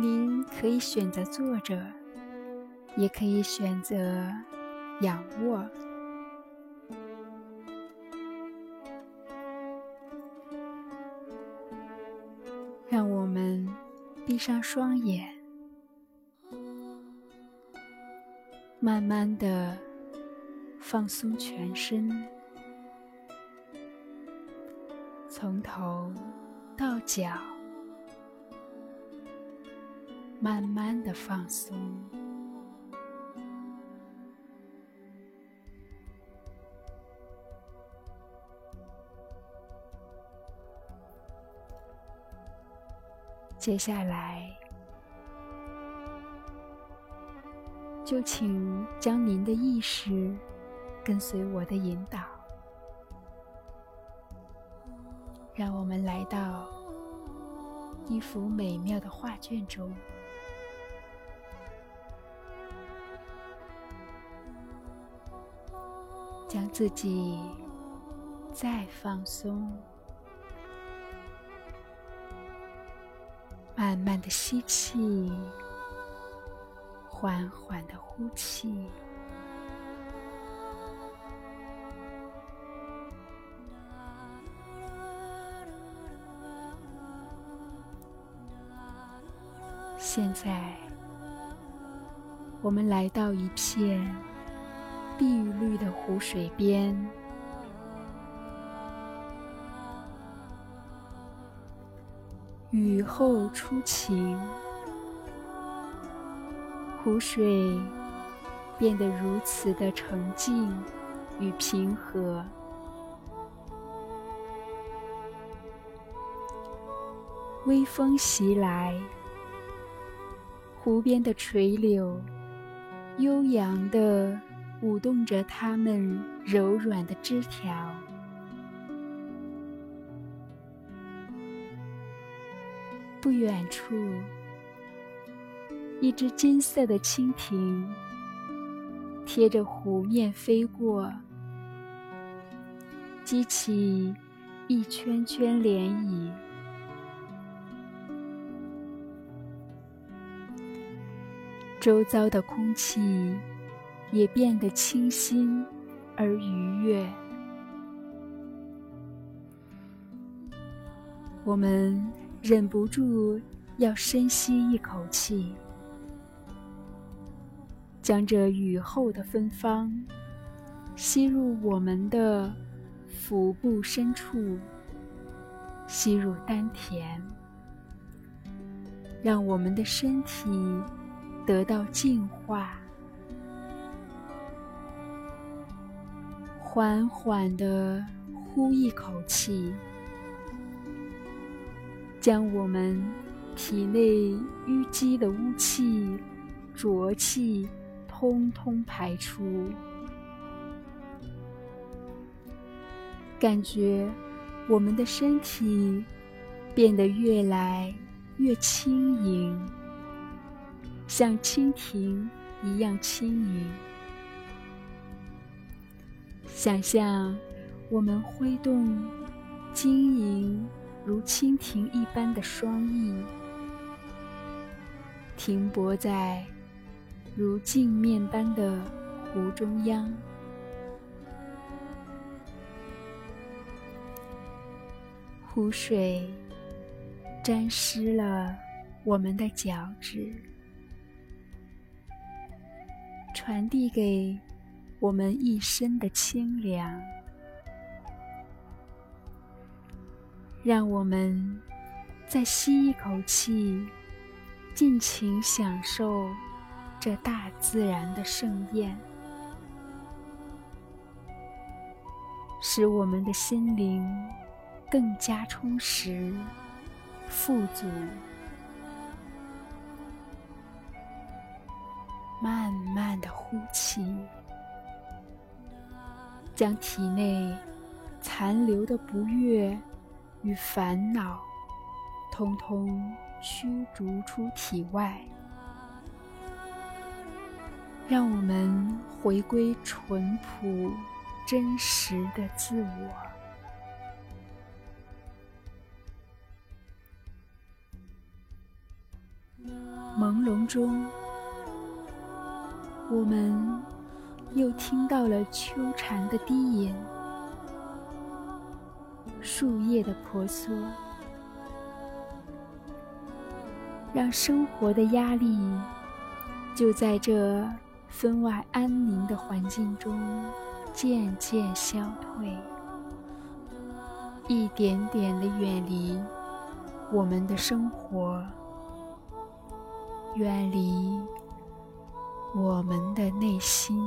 您可以选择坐着，也可以选择仰卧。让我们闭上双眼，慢慢的放松全身，从头到脚，慢慢的放松。接下来，就请将您的意识跟随我的引导，让我们来到一幅美妙的画卷中，将自己再放松。慢慢的吸气，缓缓的呼气。现在，我们来到一片碧绿的湖水边。雨后初晴，湖水变得如此的澄净与平和。微风袭来，湖边的垂柳悠扬的舞动着它们柔软的枝条。不远处，一只金色的蜻蜓贴着湖面飞过，激起一圈圈涟漪。周遭的空气也变得清新而愉悦。我们。忍不住要深吸一口气，将这雨后的芬芳吸入我们的腹部深处，吸入丹田，让我们的身体得到净化。缓缓的呼一口气。将我们体内淤积的污气、浊气通通排出，感觉我们的身体变得越来越轻盈，像蜻蜓一样轻盈。想象我们挥动晶莹。如蜻蜓一般的双翼，停泊在如镜面般的湖中央。湖水沾湿了我们的脚趾，传递给我们一身的清凉。让我们再吸一口气，尽情享受这大自然的盛宴，使我们的心灵更加充实、富足。慢慢的呼气，将体内残留的不悦。与烦恼，通通驱逐出体外，让我们回归淳朴、真实的自我。朦胧中，我们又听到了秋蝉的低吟，树叶的婆娑，让生活的压力就在这分外安宁的环境中渐渐消退，一点点的远离我们的生活。远离我们的内心。